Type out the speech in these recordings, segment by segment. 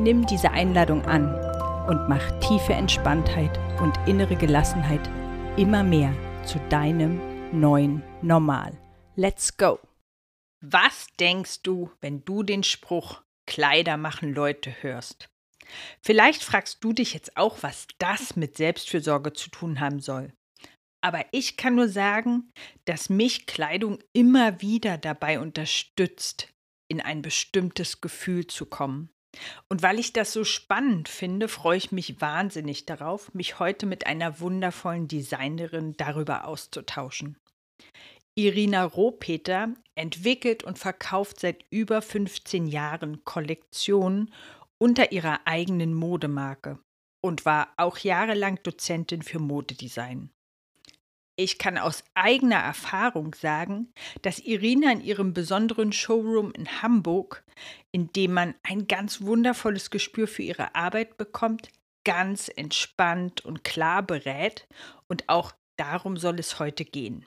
Nimm diese Einladung an und mach tiefe Entspanntheit und innere Gelassenheit immer mehr zu deinem neuen Normal. Let's go! Was denkst du, wenn du den Spruch Kleider machen Leute hörst? Vielleicht fragst du dich jetzt auch, was das mit Selbstfürsorge zu tun haben soll. Aber ich kann nur sagen, dass mich Kleidung immer wieder dabei unterstützt, in ein bestimmtes Gefühl zu kommen. Und weil ich das so spannend finde, freue ich mich wahnsinnig darauf, mich heute mit einer wundervollen Designerin darüber auszutauschen. Irina Rohpeter entwickelt und verkauft seit über 15 Jahren Kollektionen unter ihrer eigenen Modemarke und war auch jahrelang Dozentin für Modedesign. Ich kann aus eigener Erfahrung sagen, dass Irina in ihrem besonderen Showroom in Hamburg, in dem man ein ganz wundervolles Gespür für ihre Arbeit bekommt, ganz entspannt und klar berät und auch darum soll es heute gehen.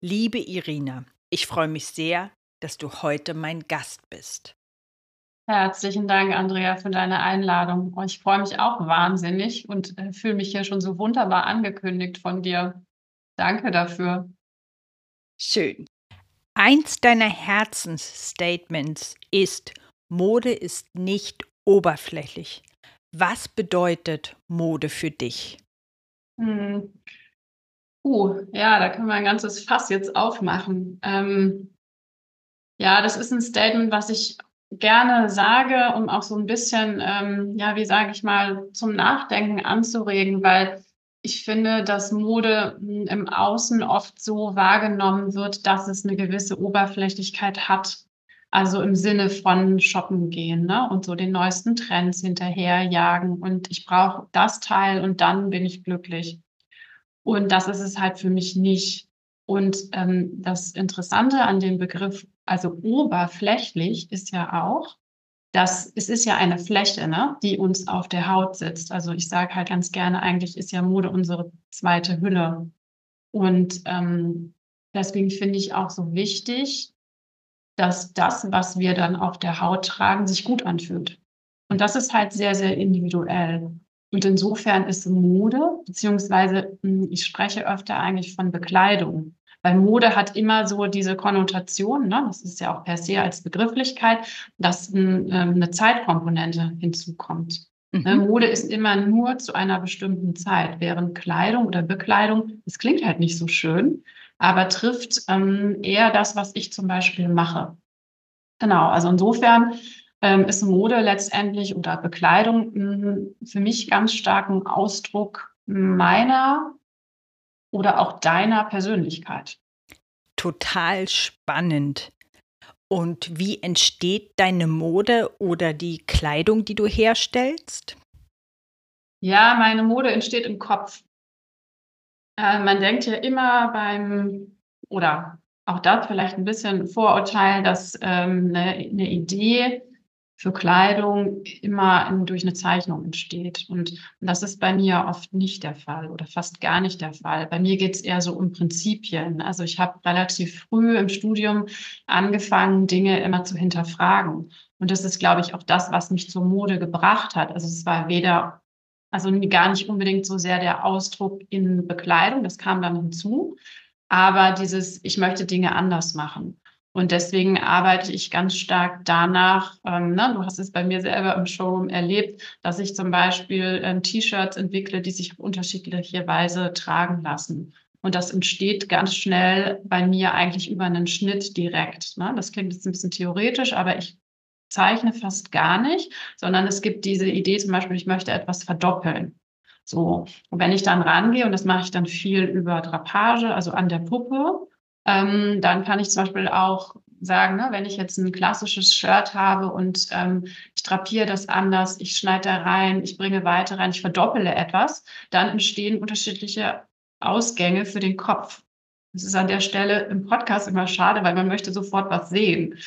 Liebe Irina, ich freue mich sehr, dass du heute mein Gast bist. Herzlichen Dank, Andrea, für deine Einladung. Ich freue mich auch wahnsinnig und äh, fühle mich hier schon so wunderbar angekündigt von dir. Danke dafür. Schön. Eins deiner Herzensstatements ist, Mode ist nicht oberflächlich. Was bedeutet Mode für dich? Hm. Uh, ja, da können wir ein ganzes Fass jetzt aufmachen. Ähm, ja, das ist ein Statement, was ich gerne sage, um auch so ein bisschen, ähm, ja, wie sage ich mal, zum Nachdenken anzuregen, weil ich finde, dass Mode hm, im Außen oft so wahrgenommen wird, dass es eine gewisse Oberflächlichkeit hat. Also im Sinne von shoppen gehen ne? und so den neuesten Trends hinterherjagen. Und ich brauche das Teil und dann bin ich glücklich. Und das ist es halt für mich nicht. Und ähm, das Interessante an dem Begriff, also oberflächlich, ist ja auch, das, es ist ja eine Fläche, ne, die uns auf der Haut sitzt. Also ich sage halt ganz gerne, eigentlich ist ja Mode unsere zweite Hülle. Und ähm, deswegen finde ich auch so wichtig, dass das, was wir dann auf der Haut tragen, sich gut anfühlt. Und das ist halt sehr, sehr individuell. Und insofern ist Mode, beziehungsweise hm, ich spreche öfter eigentlich von Bekleidung. Weil Mode hat immer so diese Konnotation, ne? das ist ja auch per se als Begrifflichkeit, dass ein, ähm, eine Zeitkomponente hinzukommt. Ne, mhm. Mode ist immer nur zu einer bestimmten Zeit, während Kleidung oder Bekleidung, das klingt halt nicht so schön, aber trifft ähm, eher das, was ich zum Beispiel mache. Genau, also insofern ähm, ist Mode letztendlich oder Bekleidung mh, hm, für mich ganz stark ein Ausdruck meiner oder auch deiner Persönlichkeit. Total spannend. Und wie entsteht deine Mode oder die Kleidung, die du herstellst? Ja, meine Mode entsteht im Kopf. Äh, man denkt ja immer beim, oder auch da vielleicht ein bisschen Vorurteil, dass ähm, eine, eine Idee für Kleidung immer durch eine Zeichnung entsteht. Und das ist bei mir oft nicht der Fall oder fast gar nicht der Fall. Bei mir geht es eher so um Prinzipien. Also ich habe relativ früh im Studium angefangen, Dinge immer zu hinterfragen. Und das ist, glaube ich, auch das, was mich zur Mode gebracht hat. Also es war weder, also gar nicht unbedingt so sehr der Ausdruck in Bekleidung, das kam dann hinzu, aber dieses, ich möchte Dinge anders machen. Und deswegen arbeite ich ganz stark danach, ähm, ne, du hast es bei mir selber im Showroom erlebt, dass ich zum Beispiel ähm, T-Shirts entwickle, die sich auf unterschiedliche Weise tragen lassen. Und das entsteht ganz schnell bei mir eigentlich über einen Schnitt direkt. Ne? Das klingt jetzt ein bisschen theoretisch, aber ich zeichne fast gar nicht, sondern es gibt diese Idee zum Beispiel, ich möchte etwas verdoppeln. So, und wenn ich dann rangehe, und das mache ich dann viel über Drapage, also an der Puppe, ähm, dann kann ich zum Beispiel auch sagen, ne, wenn ich jetzt ein klassisches Shirt habe und ähm, ich drapiere das anders, ich schneide da rein, ich bringe weiter rein, ich verdoppele etwas, dann entstehen unterschiedliche Ausgänge für den Kopf. Das ist an der Stelle im Podcast immer schade, weil man möchte sofort was sehen.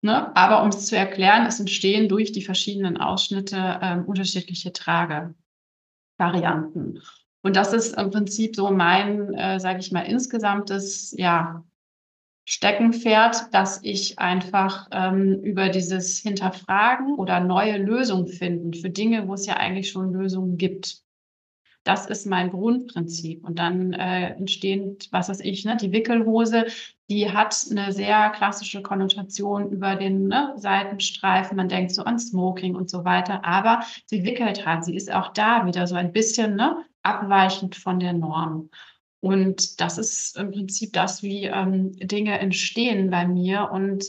Ne? Aber um es zu erklären, es entstehen durch die verschiedenen Ausschnitte ähm, unterschiedliche Tragevarianten. Und das ist im Prinzip so mein, äh, sage ich mal, insgesamtes ja, Steckenpferd, dass ich einfach ähm, über dieses Hinterfragen oder neue Lösungen finden für Dinge, wo es ja eigentlich schon Lösungen gibt. Das ist mein Grundprinzip. Und dann äh, entstehen, was weiß ich, ne, die Wickelhose, die hat eine sehr klassische Konnotation über den ne, Seitenstreifen. Man denkt so an Smoking und so weiter. Aber sie wickelt halt. Sie ist auch da wieder so ein bisschen ne, abweichend von der Norm. Und das ist im Prinzip das, wie ähm, Dinge entstehen bei mir. Und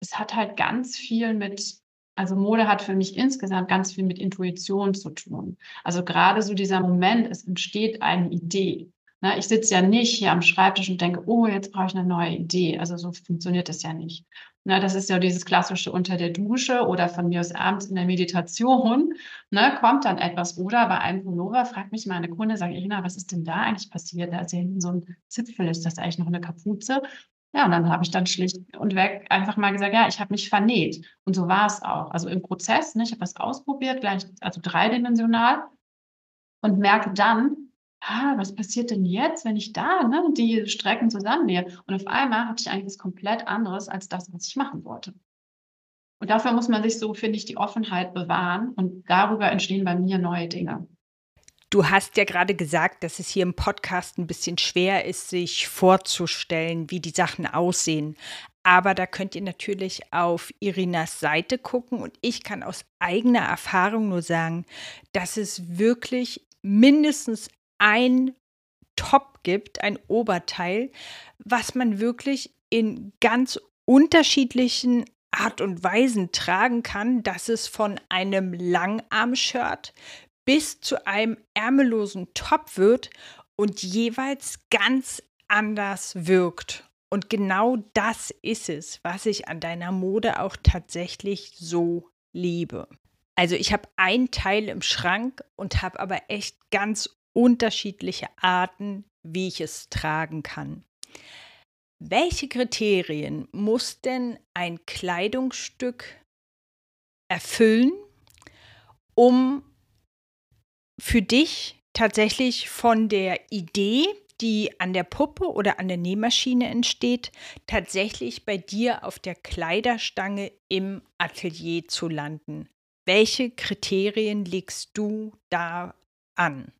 es hat halt ganz viel mit also Mode hat für mich insgesamt ganz viel mit Intuition zu tun. Also gerade so dieser Moment, es entsteht eine Idee. Ne, ich sitze ja nicht hier am Schreibtisch und denke, oh, jetzt brauche ich eine neue Idee. Also so funktioniert das ja nicht. Ne, das ist ja dieses klassische unter der Dusche oder von mir aus abends in der Meditation. Ne, kommt dann etwas. Oder bei einem Pullover fragt mich meine Kunde, sage ich, na, was ist denn da eigentlich passiert? Da ist ja hinten so ein Zipfel, ist das eigentlich noch eine Kapuze? Ja, und dann habe ich dann schlicht und weg einfach mal gesagt, ja, ich habe mich vernäht. Und so war es auch. Also im Prozess, ne, ich habe was ausprobiert, gleich, also dreidimensional und merke dann, ah, was passiert denn jetzt, wenn ich da ne, die Strecken zusammennähe? Und auf einmal hatte ich eigentlich was komplett anderes als das, was ich machen wollte. Und dafür muss man sich so, finde ich, die Offenheit bewahren und darüber entstehen bei mir neue Dinge. Du hast ja gerade gesagt, dass es hier im Podcast ein bisschen schwer ist, sich vorzustellen, wie die Sachen aussehen. Aber da könnt ihr natürlich auf Irinas Seite gucken und ich kann aus eigener Erfahrung nur sagen, dass es wirklich mindestens ein Top gibt, ein Oberteil, was man wirklich in ganz unterschiedlichen Art und Weisen tragen kann, dass es von einem Langarm-Shirt bis zu einem ärmellosen Top wird und jeweils ganz anders wirkt. Und genau das ist es, was ich an deiner Mode auch tatsächlich so liebe. Also ich habe ein Teil im Schrank und habe aber echt ganz unterschiedliche Arten, wie ich es tragen kann. Welche Kriterien muss denn ein Kleidungsstück erfüllen, um für dich tatsächlich von der Idee, die an der Puppe oder an der Nähmaschine entsteht, tatsächlich bei dir auf der Kleiderstange im Atelier zu landen? Welche Kriterien legst du da an?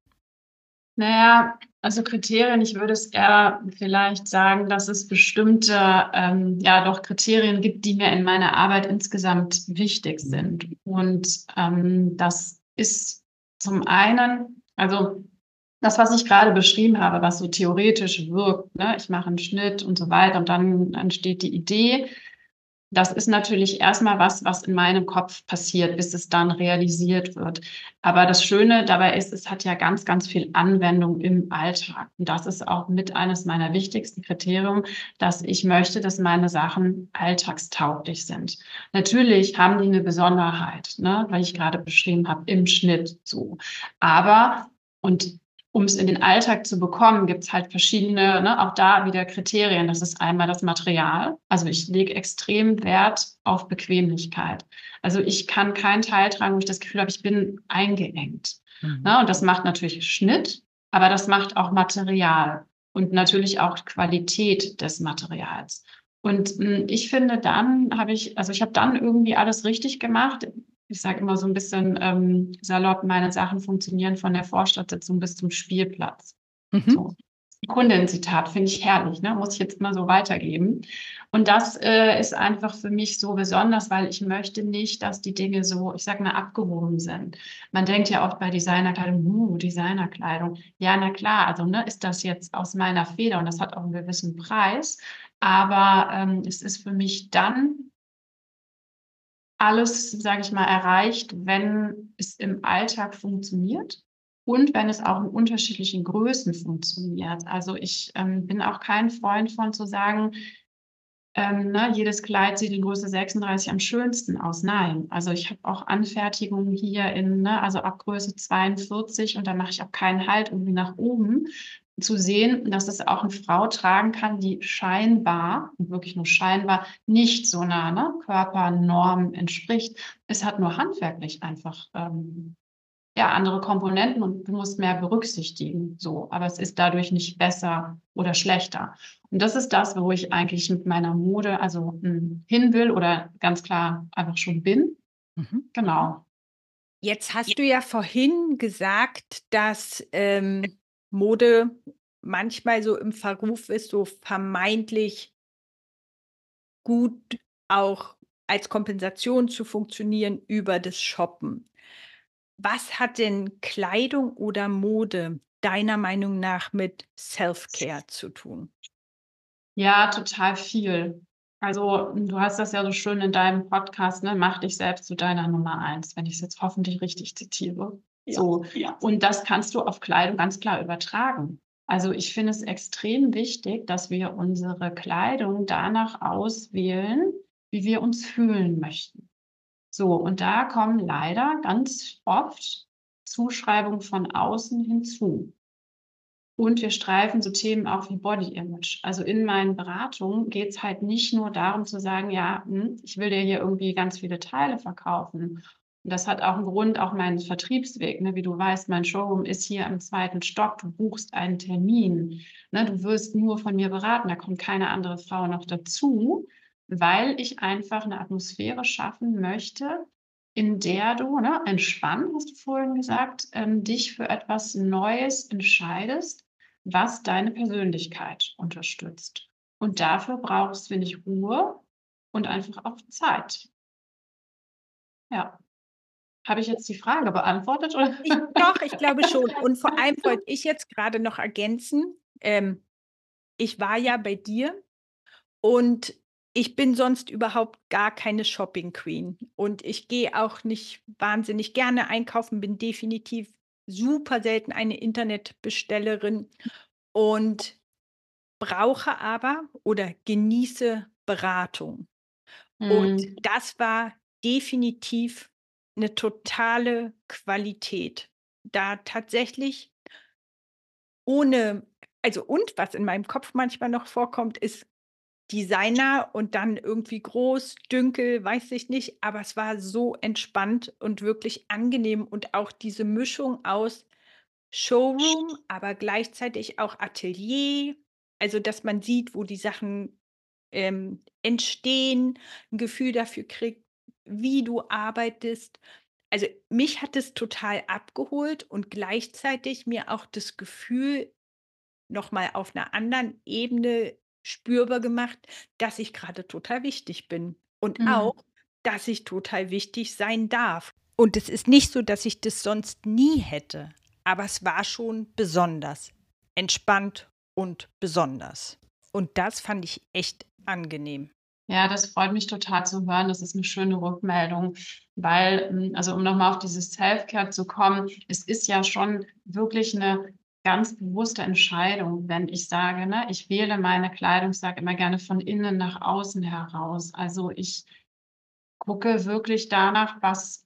Naja, also Kriterien, ich würde es eher vielleicht sagen, dass es bestimmte, ähm, ja doch Kriterien gibt, die mir in meiner Arbeit insgesamt wichtig sind. Und ähm, das ist zum einen, also das, was ich gerade beschrieben habe, was so theoretisch wirkt, ne? ich mache einen Schnitt und so weiter und dann entsteht die Idee, das ist natürlich erstmal was, was in meinem Kopf passiert, bis es dann realisiert wird. Aber das Schöne dabei ist, es hat ja ganz, ganz viel Anwendung im Alltag. Und das ist auch mit eines meiner wichtigsten Kriterien, dass ich möchte, dass meine Sachen alltagstauglich sind. Natürlich haben die eine Besonderheit, ne, weil ich gerade beschrieben habe, im Schnitt so. Aber und um es in den Alltag zu bekommen, gibt es halt verschiedene, ne, auch da wieder Kriterien. Das ist einmal das Material. Also ich lege extrem Wert auf Bequemlichkeit. Also ich kann keinen Teil tragen, wo ich das Gefühl habe, ich bin eingeengt. Mhm. Ne, und das macht natürlich Schnitt, aber das macht auch Material und natürlich auch Qualität des Materials. Und mh, hm, ich finde, dann habe ich, also ich habe dann irgendwie alles richtig gemacht ich sage immer so ein bisschen ähm, salopp, meine Sachen funktionieren von der Vorstadtsitzung bis zum Spielplatz. Mhm. So. Kundenzitat finde ich herrlich, ne? muss ich jetzt mal so weitergeben. Und das äh, ist einfach für mich so besonders, weil ich möchte nicht, dass die Dinge so, ich sage mal, abgehoben sind. Man denkt ja oft bei Designerkleidung, uh, Designerkleidung. Ja, na klar, also ne, ist das jetzt aus meiner Feder und das hat auch einen gewissen Preis. Aber ähm, es ist für mich dann alles, sage ich mal, erreicht, wenn es im Alltag funktioniert und wenn es auch in unterschiedlichen Größen funktioniert. Also ich ähm, bin auch kein Freund von zu sagen, ähm, ne, jedes Kleid sieht in Größe 36 am schönsten aus. Nein, also ich habe auch Anfertigungen hier in, ne, also ab Größe 42 und da mache ich auch keinen Halt irgendwie nach oben, zu sehen, dass es auch eine Frau tragen kann, die scheinbar, wirklich nur scheinbar, nicht so einer ne, Körpernorm entspricht. Es hat nur handwerklich einfach ähm, ja, andere Komponenten und du musst mehr berücksichtigen. So, aber es ist dadurch nicht besser oder schlechter. Und das ist das, wo ich eigentlich mit meiner Mode also mh, hm, hin will oder ganz klar einfach schon bin. Mhm. Genau. Jetzt hast du ja vorhin gesagt, dass ähm, Mode manchmal so im Verruf ist, so vermeintlich gut auch als Kompensation zu funktionieren über das Shoppen. Was hat denn Kleidung oder Mode deiner Meinung nach mit Self-Care zu tun? Ja, total viel. Also, du hast das ja so schön in deinem Podcast, ne? Mach dich selbst zu deiner Nummer eins, wenn ich es jetzt hoffentlich richtig zitiere. Ja, so. Ja. Und das kannst du auf Kleidung ganz klar übertragen. Also ich finde es extrem wichtig, dass wir unsere Kleidung danach auswählen, wie wir uns fühlen möchten. So, und da kommen leider ganz oft Zuschreibungen von außen hinzu. Und wir streifen so Themen auch wie Body Image. Also in meinen Beratungen geht es halt nicht nur darum zu sagen, ja, hm, ich will dir hier irgendwie ganz viele Teile verkaufen. Und das hat auch einen Grund, auch meinen Vertriebsweg. Ne? Wie du weißt, mein Showroom ist hier im zweiten Stock. Du buchst einen Termin. Ne? Du wirst nur von mir beraten. Da kommt keine andere Frau noch dazu weil ich einfach eine Atmosphäre schaffen möchte, in der du ne, entspannt, hast du vorhin gesagt, ähm, dich für etwas Neues entscheidest, was deine Persönlichkeit unterstützt. Und dafür brauchst, finde ich, Ruhe und einfach auch Zeit. Ja. Habe ich jetzt die Frage beantwortet? Oder? Ich, doch, ich glaube schon. Und vor allem wollte ich jetzt gerade noch ergänzen, ähm, ich war ja bei dir und ich bin sonst überhaupt gar keine Shopping Queen und ich gehe auch nicht wahnsinnig gerne einkaufen, bin definitiv super selten eine Internetbestellerin und brauche aber oder genieße Beratung. Und mhm. das war definitiv eine totale Qualität. Da tatsächlich ohne also und was in meinem Kopf manchmal noch vorkommt, ist Designer und dann irgendwie groß, dünkel, weiß ich nicht, aber es war so entspannt und wirklich angenehm und auch diese Mischung aus Showroom, aber gleichzeitig auch Atelier, also dass man sieht, wo die Sachen ähm, entstehen, ein Gefühl dafür kriegt, wie du arbeitest. Also mich hat es total abgeholt und gleichzeitig mir auch das Gefühl nochmal auf einer anderen Ebene spürbar gemacht, dass ich gerade total wichtig bin und Mhm. auch, dass ich total wichtig sein darf. Und es ist nicht so, dass ich das sonst nie hätte, aber es war schon besonders, entspannt und besonders. Und das fand ich echt angenehm. Ja, das freut mich total zu hören. Das ist eine schöne Rückmeldung, weil, hm, also um nochmal auf dieses Self-Care zu kommen, es ist ja schon wirklich eine ganz bewusste Entscheidung, wenn ich sage, ne, ich wähle meine Kleidung, sage immer gerne von innen nach außen heraus. Also ich gucke wirklich danach, was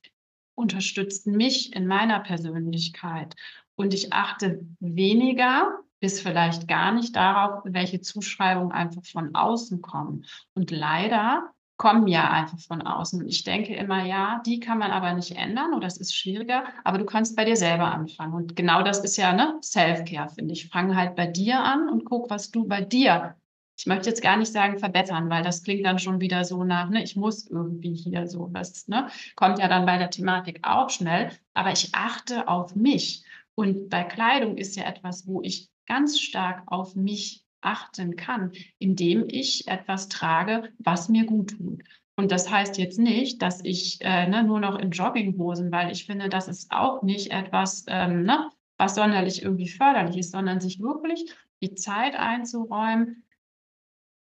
unterstützt mich in meiner Persönlichkeit. Und ich achte weniger bis vielleicht gar nicht darauf, welche Zuschreibungen einfach von außen kommen. Und leider kommen ja einfach von außen. Und ich denke immer, ja, die kann man aber nicht ändern oder es ist schwieriger, aber du kannst bei dir selber anfangen. Und genau das ist ja ne, Self-Care, finde ich. Fang halt bei dir an und guck, was du bei dir ich möchte jetzt gar nicht sagen verbessern, weil das klingt dann schon wieder so nach, ne, ich muss irgendwie hier so, das ne, kommt ja dann bei der Thematik auch schnell, aber ich achte auf mich. Und bei Kleidung ist ja etwas, wo ich ganz stark auf mich achten kann, indem ich etwas trage, was mir gut tut. Und das heißt jetzt nicht, dass ich äh, ne, nur noch in Jogginghosen, weil ich finde, das ist auch nicht etwas, ähm, ne, was sonderlich irgendwie förderlich ist, sondern sich wirklich die Zeit einzuräumen,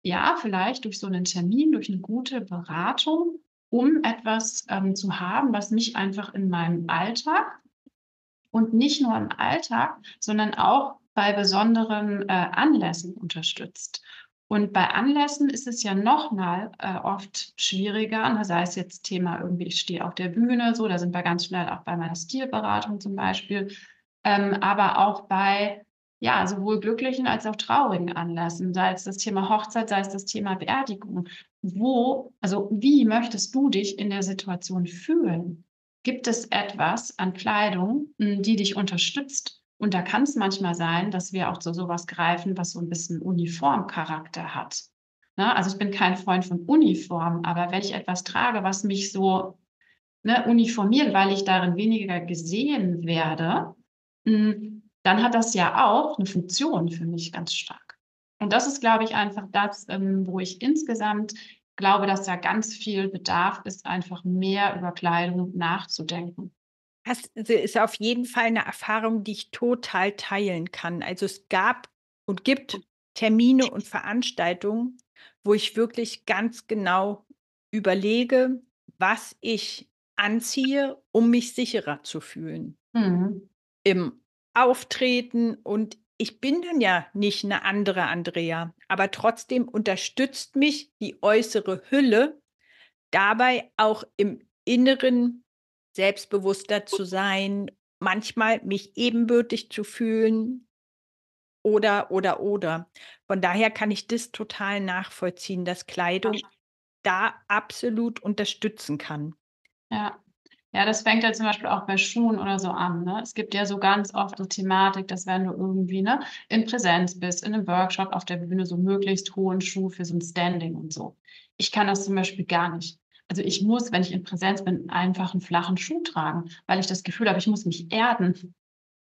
ja, vielleicht durch so einen Termin, durch eine gute Beratung, um etwas ähm, zu haben, was mich einfach in meinem Alltag und nicht nur im Alltag, sondern auch bei besonderen äh, Anlässen unterstützt. Und bei Anlässen ist es ja nochmal äh, oft schwieriger, ne? sei es jetzt Thema irgendwie, ich stehe auf der Bühne, so, da sind wir ganz schnell auch bei meiner Stilberatung zum Beispiel, ähm, aber auch bei ja, sowohl glücklichen als auch traurigen Anlässen, sei es das Thema Hochzeit, sei es das Thema Beerdigung. Wo, also wie möchtest du dich in der Situation fühlen? Gibt es etwas an Kleidung, hm, die dich unterstützt? Und da kann es manchmal sein, dass wir auch zu sowas greifen, was so ein bisschen Uniformcharakter hat. Ne? Also ich bin kein Freund von Uniform, aber wenn ich etwas trage, was mich so ne, uniformiert, weil ich darin weniger gesehen werde, hm, dann hat das ja auch eine Funktion für mich ganz stark. Und das ist, glaube ich, einfach das, ähm, wo ich insgesamt glaube, dass da ganz viel Bedarf ist, einfach mehr über Kleidung nachzudenken. Das ist auf jeden Fall eine Erfahrung, die ich total teilen kann. Also es gab und gibt Termine und Veranstaltungen, wo ich wirklich ganz genau überlege, was ich anziehe, um mich sicherer zu fühlen. Mhm. Im auftreten und ich bin dann ja nicht eine andere Andrea, aber trotzdem unterstützt mich die äußere Hülle dabei auch im Inneren selbstbewusster zu sein, manchmal mich ebenbürtig zu fühlen oder, oder, oder. Von daher kann ich das total nachvollziehen, dass Kleidung da absolut unterstützen kann. Ja, ja, das fängt ja zum Beispiel auch bei Schuhen oder so an. Ne? Es gibt ja so ganz oft so Thematik, dass wenn du irgendwie ne, in Präsenz bist, in einem Workshop auf der Bühne, so möglichst hohen Schuh für so ein Standing und so. Ich kann das zum Beispiel gar nicht. Also ich muss, wenn ich in Präsenz bin, einfach einen flachen Schuh tragen, weil ich das Gefühl habe, ich muss mich erden.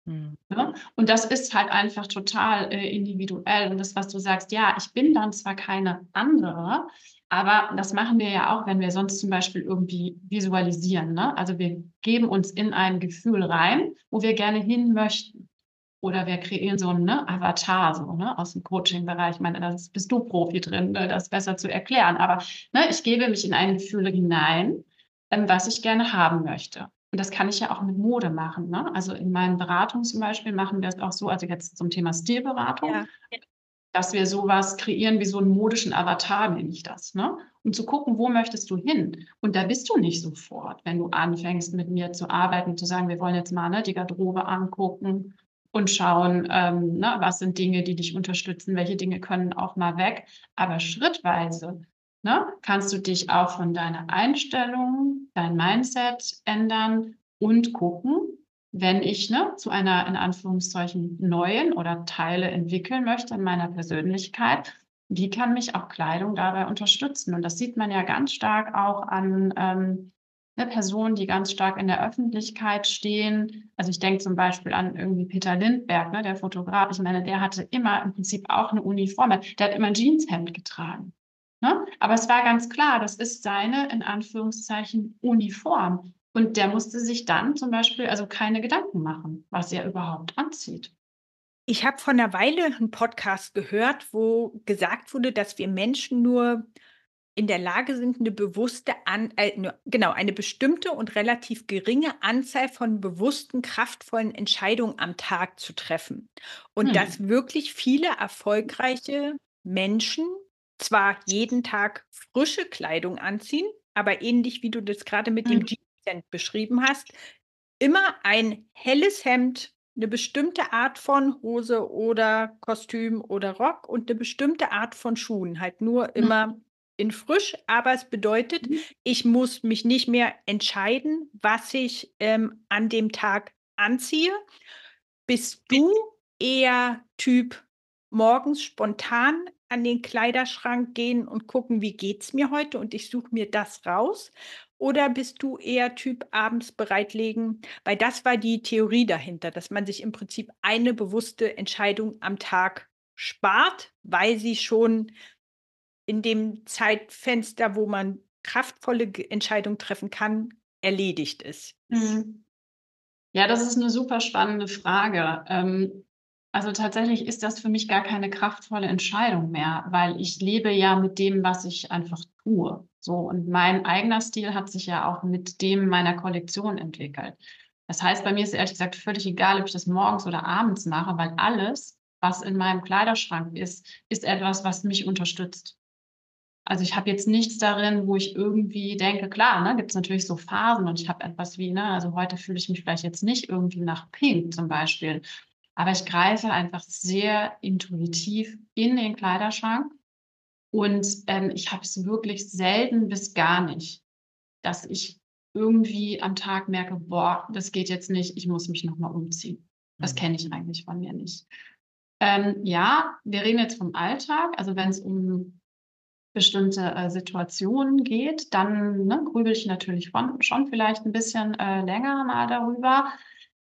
Hm. Ja? Und das ist halt einfach total äh, individuell. Und das, was du sagst, ja, ich bin dann zwar keine andere, aber das machen wir ja auch, wenn wir sonst zum Beispiel irgendwie visualisieren. Ne? Also wir geben uns in ein Gefühl rein, wo wir gerne hin möchten. Oder wir kreieren so einen ne, Avatar so, ne, aus dem Coaching-Bereich. Ich meine, da bist du Profi drin, ne, das besser zu erklären. Aber ne, ich gebe mich in ein Gefühl hinein, ähm, was ich gerne haben möchte. Und das kann ich ja auch mit Mode machen. Ne? Also in meinen Beratungen zum Beispiel machen wir es auch so, also jetzt zum Thema Stilberatung. Ja dass wir sowas kreieren wie so einen modischen Avatar, nenne ich das, ne? Um zu gucken, wo möchtest du hin? Und da bist du nicht sofort, wenn du anfängst, mit mir zu arbeiten, zu sagen, wir wollen jetzt mal ne, die Garderobe angucken und schauen, ähm, ne, was sind Dinge, die dich unterstützen, welche Dinge können auch mal weg. Aber schrittweise ne, kannst du dich auch von deiner Einstellung, dein Mindset ändern und gucken, wenn ich ne, zu einer in Anführungszeichen neuen oder Teile entwickeln möchte in meiner Persönlichkeit, wie kann mich auch Kleidung dabei unterstützen? Und das sieht man ja ganz stark auch an ähm, ne, Personen, die ganz stark in der Öffentlichkeit stehen. Also ich denke zum Beispiel an irgendwie Peter Lindberg, ne, der Fotograf. Ich meine, der hatte immer im Prinzip auch eine Uniform. Der hat immer ein Jeanshemd getragen. Ne? Aber es war ganz klar, das ist seine, in Anführungszeichen, Uniform. Und der musste sich dann zum Beispiel also keine Gedanken machen, was er überhaupt anzieht. Ich habe vor einer Weile einen Podcast gehört, wo gesagt wurde, dass wir Menschen nur in der Lage sind, eine bewusste, an, äh, genau, eine bestimmte und relativ geringe Anzahl von bewussten, kraftvollen Entscheidungen am Tag zu treffen. Und hm. dass wirklich viele erfolgreiche Menschen zwar jeden Tag frische Kleidung anziehen, aber ähnlich wie du das gerade mit hm. dem beschrieben hast, immer ein helles Hemd, eine bestimmte Art von Hose oder Kostüm oder Rock und eine bestimmte Art von Schuhen. Halt nur mhm. immer in frisch, aber es bedeutet, mhm. ich muss mich nicht mehr entscheiden, was ich ähm, an dem Tag anziehe. Bist du eher Typ morgens spontan an den Kleiderschrank gehen und gucken, wie geht es mir heute und ich suche mir das raus? Oder bist du eher Typ abends bereitlegen? Weil das war die Theorie dahinter, dass man sich im Prinzip eine bewusste Entscheidung am Tag spart, weil sie schon in dem Zeitfenster, wo man kraftvolle Entscheidungen treffen kann, erledigt ist. Mhm. Ja, das ist eine super spannende Frage. Ähm, also tatsächlich ist das für mich gar keine kraftvolle Entscheidung mehr, weil ich lebe ja mit dem, was ich einfach tue. So, und mein eigener Stil hat sich ja auch mit dem meiner Kollektion entwickelt. Das heißt, bei mir ist ehrlich gesagt völlig egal, ob ich das morgens oder abends mache, weil alles, was in meinem Kleiderschrank ist, ist etwas, was mich unterstützt. Also ich habe jetzt nichts darin, wo ich irgendwie denke, klar, ne, gibt es natürlich so Phasen und ich habe etwas wie, ne, also heute fühle ich mich vielleicht jetzt nicht irgendwie nach Pink zum Beispiel, aber ich greife einfach sehr intuitiv in den Kleiderschrank und ähm, ich habe es wirklich selten bis gar nicht, dass ich irgendwie am Tag merke, boah, das geht jetzt nicht, ich muss mich nochmal umziehen. Das mhm. kenne ich eigentlich von mir nicht. Ähm, ja, wir reden jetzt vom Alltag. Also wenn es um bestimmte äh, Situationen geht, dann ne, grübel ich natürlich von, schon vielleicht ein bisschen äh, länger mal darüber.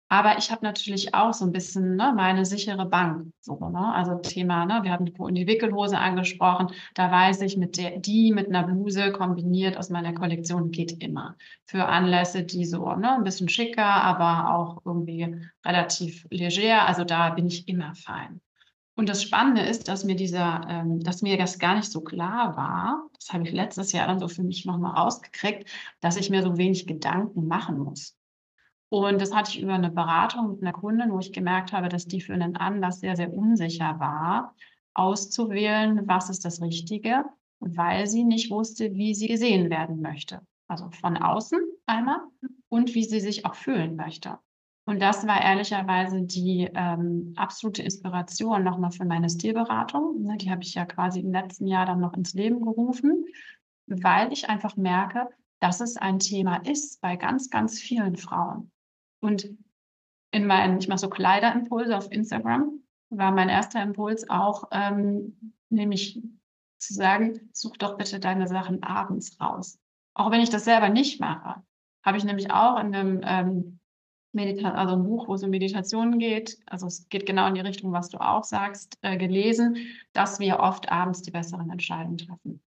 Aber ich habe natürlich auch so ein bisschen ne, meine sichere Bank. So, ne? Also Thema, ne, wir vorhin die Wickelhose angesprochen. Da weiß ich, mit der, die mit einer Bluse kombiniert aus meiner Kollektion geht immer. Für Anlässe, die so ne, ein bisschen schicker, aber auch irgendwie relativ leger. Also da bin ich immer fein. Und das Spannende ist, dass mir dieser, ähm, dass mir das gar nicht so klar war. Das habe ich letztes Jahr dann so für mich nochmal rausgekriegt, dass ich mir so wenig Gedanken machen muss. Und das hatte ich über eine Beratung mit einer Kundin, wo ich gemerkt habe, dass die für einen Anlass sehr, sehr unsicher war, auszuwählen, was ist das Richtige, weil sie nicht wusste, wie sie gesehen werden möchte. Also von außen einmal und wie sie sich auch fühlen möchte. Und das war ehrlicherweise die ähm, absolute Inspiration nochmal für meine Stilberatung. Ne, die habe ich ja quasi im letzten Jahr dann noch ins Leben gerufen, weil ich einfach merke, dass es ein Thema ist bei ganz, ganz vielen Frauen. Und in meinen, ich mache so Kleiderimpulse auf Instagram, war mein erster Impuls auch, ähm, nämlich zu sagen, such doch bitte deine Sachen abends raus. Auch wenn ich das selber nicht mache, habe ich nämlich auch in einem ähm, Medita also ein Buch, wo es um Meditationen geht, also es geht genau in die Richtung, was du auch sagst, äh, gelesen, dass wir oft abends die besseren Entscheidungen treffen.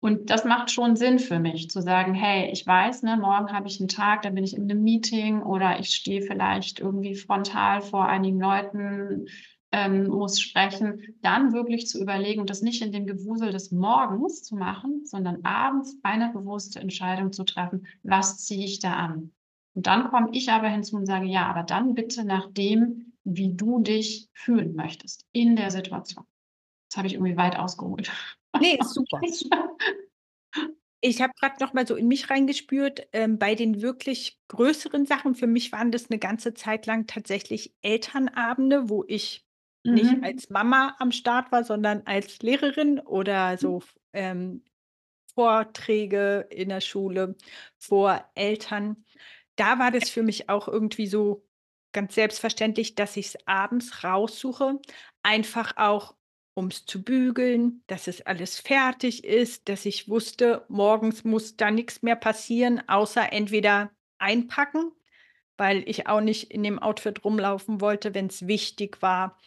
Und das macht schon Sinn für mich, zu sagen, hey, ich weiß, ne, morgen habe ich einen Tag, da bin ich in einem Meeting oder ich stehe vielleicht irgendwie frontal vor einigen Leuten, ähm, muss sprechen, dann wirklich zu überlegen und das nicht in dem Gewusel des Morgens zu machen, sondern abends eine bewusste Entscheidung zu treffen, was ziehe ich da an. Und dann komme ich aber hinzu und sage, ja, aber dann bitte nach dem, wie du dich fühlen möchtest in der Situation. Das habe ich irgendwie weit ausgeholt. Nee, ist super. Ich habe gerade noch mal so in mich reingespürt, ähm, bei den wirklich größeren Sachen. Für mich waren das eine ganze Zeit lang tatsächlich Elternabende, wo ich nicht mhm. als Mama am Start war, sondern als Lehrerin oder so ähm, Vorträge in der Schule vor Eltern. Da war das für mich auch irgendwie so ganz selbstverständlich, dass ich es abends raussuche, einfach auch um es zu bügeln, dass es alles fertig ist, dass ich wusste, morgens muss da nichts mehr passieren, außer entweder einpacken, weil ich auch nicht in dem Outfit rumlaufen wollte, wenn es wichtig war,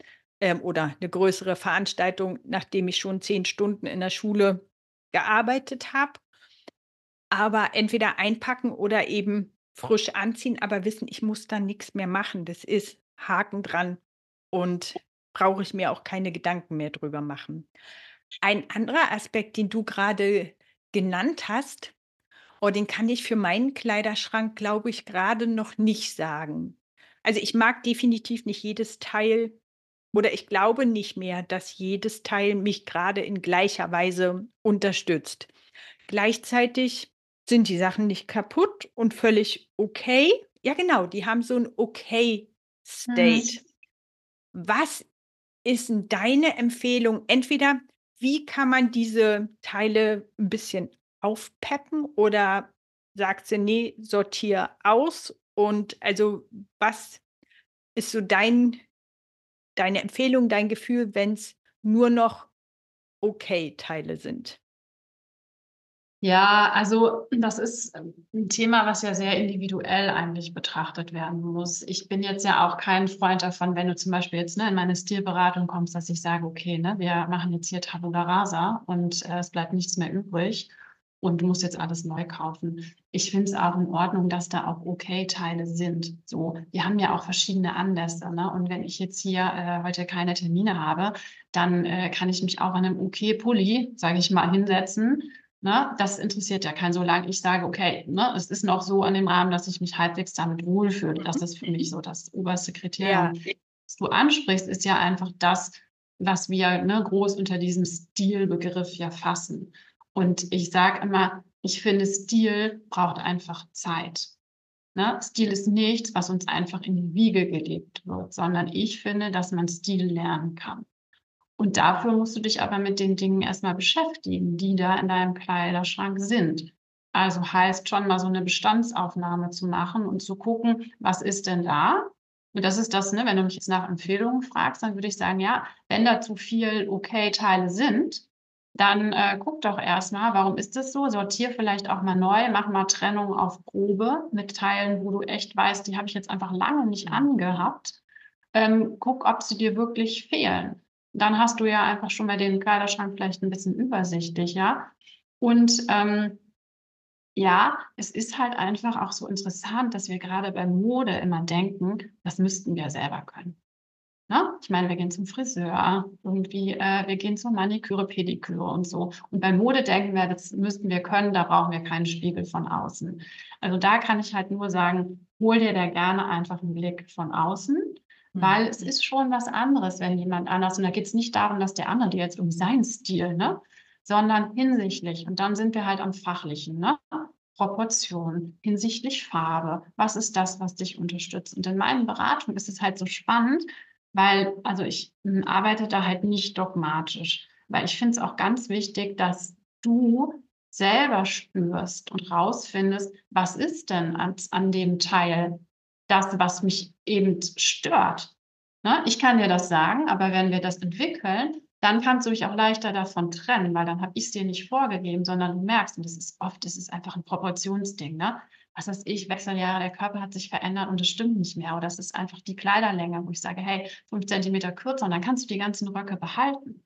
ähm, oder eine größere Veranstaltung, nachdem ich schon zehn Stunden in der Schule gearbeitet habe. Aber entweder einpacken oder eben frisch anziehen, aber wissen, ich muss da nichts mehr machen. Das ist Haken dran und brauche ich mir auch keine Gedanken mehr drüber machen. Ein anderer Aspekt, den du gerade genannt hast, oh, den kann ich für meinen Kleiderschrank, glaube ich, gerade noch nicht sagen. Also ich mag definitiv nicht jedes Teil oder ich glaube nicht mehr, dass jedes Teil mich gerade in gleicher Weise unterstützt. Gleichzeitig sind die Sachen nicht kaputt und völlig okay. Ja, genau, die haben so ein okay State. Mhm. Was ist denn deine Empfehlung? Entweder, wie kann man diese Teile ein bisschen aufpeppen oder sagt sie, nee, sortier aus? Und also, was ist so dein, deine Empfehlung, dein Gefühl, wenn es nur noch okay Teile sind? Ja, also das ist ähm, ein Thema, was ja sehr individuell eigentlich betrachtet werden muss. Ich bin jetzt ja auch kein Freund davon, wenn du zum Beispiel jetzt ne, in meine Stilberatung kommst, dass ich sage, okay, ne, wir machen jetzt hier Tabula Rasa und äh, es bleibt nichts mehr übrig und du musst jetzt alles neu kaufen. Ich finde es auch in Ordnung, dass da auch okay-Teile sind. So, wir haben ja auch verschiedene Anlässe. Ne? Und wenn ich jetzt hier äh, heute keine Termine habe, dann äh, kann ich mich auch an einem okay-Pulli, sage ich mal, hinsetzen Ne? Das interessiert ja keinen, solange ich sage, okay, ne, es ist noch so an dem Rahmen, dass ich mich halbwegs damit wohlfühle. Das ist für mich so das oberste Kriterium. Ja. was du ansprichst, ist ja einfach das, was wir ne, groß unter diesem Stilbegriff ja fassen. Und ich sage immer, ich finde, Stil braucht einfach Zeit. Ne? Stil ist nichts, was uns einfach in die Wiege gelegt wird, sondern ich finde, dass man Stil lernen kann. Und dafür musst du dich aber mit den Dingen erstmal beschäftigen, die da in deinem Kleiderschrank sind. Also heißt schon mal so eine Bestandsaufnahme zu machen und zu gucken, was ist denn da? Und das ist das, ne, wenn du mich jetzt nach Empfehlungen fragst, dann würde ich sagen, ja, wenn da zu viel Okay-Teile sind, dann äh, guck doch erstmal, warum ist das so? Sortier vielleicht auch mal neu, mach mal Trennung auf Probe mit Teilen, wo du echt weißt, die habe ich jetzt einfach lange nicht angehabt. Ähm, guck, ob sie dir wirklich fehlen. Dann hast du ja einfach schon mal den Kleiderschrank vielleicht ein bisschen übersichtlich, ja. Und ähm, ja, es ist halt einfach auch so interessant, dass wir gerade bei Mode immer denken, das müssten wir selber können. Ne? Ich meine, wir gehen zum Friseur, irgendwie, äh, wir gehen zur Maniküre, Pediküre und so. Und bei Mode denken wir, das müssten wir können, da brauchen wir keinen Spiegel von außen. Also da kann ich halt nur sagen, hol dir da gerne einfach einen Blick von außen. Weil es ist schon was anderes, wenn jemand anders, und da geht es nicht darum, dass der andere dir jetzt um seinen Stil, ne? sondern hinsichtlich. Und dann sind wir halt am Fachlichen, ne? Proportion, hinsichtlich Farbe. Was ist das, was dich unterstützt? Und in meinen Beratungen ist es halt so spannend, weil, also ich hm, arbeite da halt nicht dogmatisch, weil ich finde es auch ganz wichtig, dass du selber spürst und rausfindest, was ist denn an, an dem Teil das, was mich eben stört. Ne? Ich kann dir das sagen, aber wenn wir das entwickeln, dann kannst du dich auch leichter davon trennen, weil dann habe ich es dir nicht vorgegeben, sondern du merkst, und das ist oft, das ist einfach ein Proportionsding, ne? was weiß ich, Wechseljahre, der Körper hat sich verändert und es stimmt nicht mehr. Oder es ist einfach die Kleiderlänge, wo ich sage, hey, fünf Zentimeter kürzer und dann kannst du die ganzen Röcke behalten.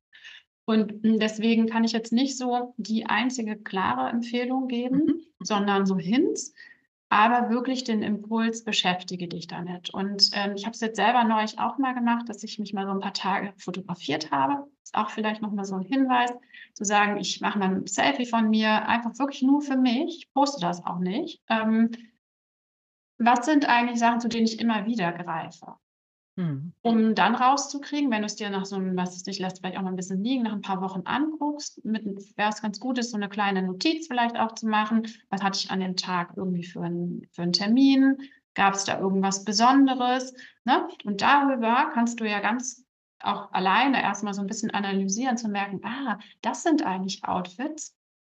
Und hm, deswegen kann ich jetzt nicht so die einzige klare Empfehlung geben, mhm. sondern so Hints, aber wirklich den Impuls, beschäftige dich damit. Und ähm, ich habe es jetzt selber neulich auch mal gemacht, dass ich mich mal so ein paar Tage fotografiert habe. Ist auch vielleicht nochmal so ein Hinweis, zu sagen, ich mache mal ein Selfie von mir, einfach wirklich nur für mich, ich poste das auch nicht. Ähm, was sind eigentlich Sachen, zu denen ich immer wieder greife? Mhm. Um dann rauszukriegen, wenn du es dir nach so einem, was es dich lässt, vielleicht auch mal ein bisschen liegen, nach ein paar Wochen anguckst, wäre es ganz gut, ist so eine kleine Notiz vielleicht auch zu machen. Was hatte ich an dem Tag irgendwie für, ein, für einen Termin? Gab es da irgendwas Besonderes? Ne? Und darüber kannst du ja ganz auch alleine erstmal so ein bisschen analysieren, zu merken, ah, das sind eigentlich Outfits,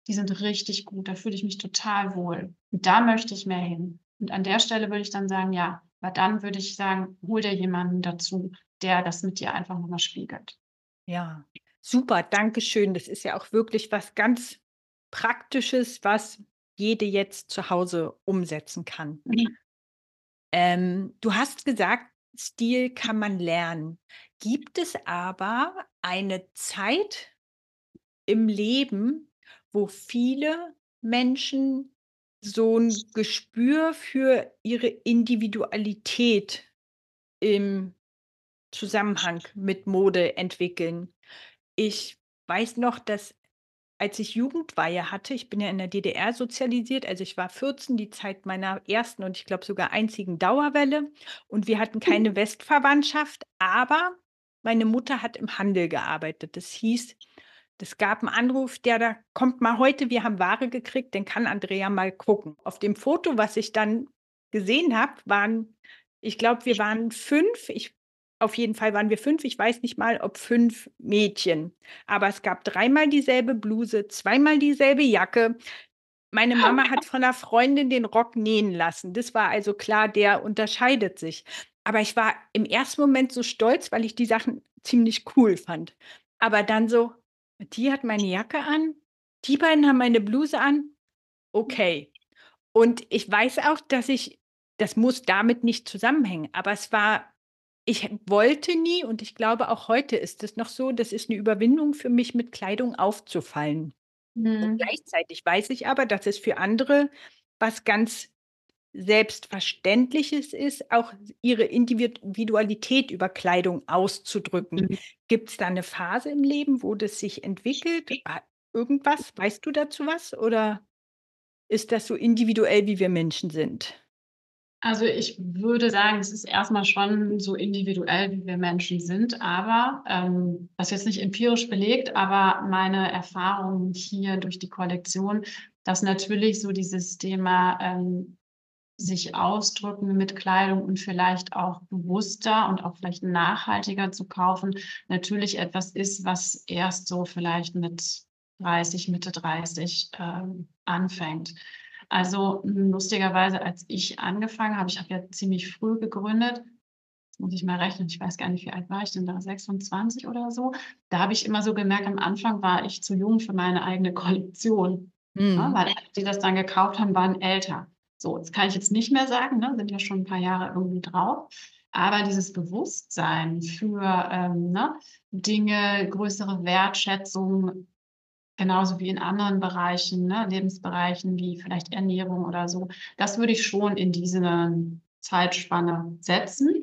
die sind richtig gut, da fühle ich mich total wohl. Und da möchte ich mehr hin. Und an der Stelle würde ich dann sagen, ja, aber dann würde ich sagen, hol dir jemanden dazu, der das mit dir einfach nochmal spiegelt. Ja, super, danke schön. Das ist ja auch wirklich was ganz Praktisches, was jede jetzt zu Hause umsetzen kann. Mhm. Ähm, du hast gesagt, Stil kann man lernen. Gibt es aber eine Zeit im Leben, wo viele Menschen so ein Gespür für ihre Individualität im Zusammenhang mit Mode entwickeln. Ich weiß noch, dass als ich Jugendweihe hatte ich bin ja in der DDR sozialisiert, also ich war 14, die Zeit meiner ersten und ich glaube sogar einzigen Dauerwelle und wir hatten keine Westverwandtschaft, aber meine Mutter hat im Handel gearbeitet. Das hieß das gab einen Anruf, der da kommt mal heute, wir haben Ware gekriegt, den kann Andrea mal gucken. Auf dem Foto, was ich dann gesehen habe, waren, ich glaube, wir waren fünf. Ich, auf jeden Fall waren wir fünf. Ich weiß nicht mal, ob fünf Mädchen. Aber es gab dreimal dieselbe Bluse, zweimal dieselbe Jacke. Meine Mama hat von einer Freundin den Rock nähen lassen. Das war also klar, der unterscheidet sich. Aber ich war im ersten Moment so stolz, weil ich die Sachen ziemlich cool fand. Aber dann so, die hat meine Jacke an, die beiden haben meine Bluse an. Okay. Und ich weiß auch, dass ich das muss damit nicht zusammenhängen, aber es war ich wollte nie und ich glaube auch heute ist es noch so, das ist eine Überwindung für mich, mit Kleidung aufzufallen. Und mhm. gleichzeitig weiß ich aber, dass es für andere was ganz Selbstverständliches ist, auch ihre Individualität über Kleidung auszudrücken. Mhm. Gibt es da eine Phase im Leben, wo das sich entwickelt? Ah, irgendwas? Weißt du dazu was? Oder ist das so individuell, wie wir Menschen sind? Also ich würde sagen, es ist erstmal schon so individuell, wie wir Menschen sind, aber ähm, das ist jetzt nicht empirisch belegt, aber meine Erfahrung hier durch die Kollektion, dass natürlich so dieses Thema ähm, sich ausdrücken mit Kleidung und vielleicht auch bewusster und auch vielleicht nachhaltiger zu kaufen, natürlich etwas ist, was erst so vielleicht mit 30, Mitte 30 ähm, anfängt. Also lustigerweise, als ich angefangen habe, ich habe ja ziemlich früh gegründet, muss ich mal rechnen, ich weiß gar nicht, wie alt war ich denn da, 26 oder so. Da habe ich immer so gemerkt, am Anfang war ich zu jung für meine eigene Kollektion. Mhm. Ja, weil die das dann gekauft haben, waren älter. So, das kann ich jetzt nicht mehr sagen, ne? sind ja schon ein paar Jahre irgendwie drauf. Aber dieses Bewusstsein für ähm, ne, Dinge, größere Wertschätzung, genauso wie in anderen Bereichen, ne, Lebensbereichen wie vielleicht Ernährung oder so. Das würde ich schon in diese Zeitspanne setzen.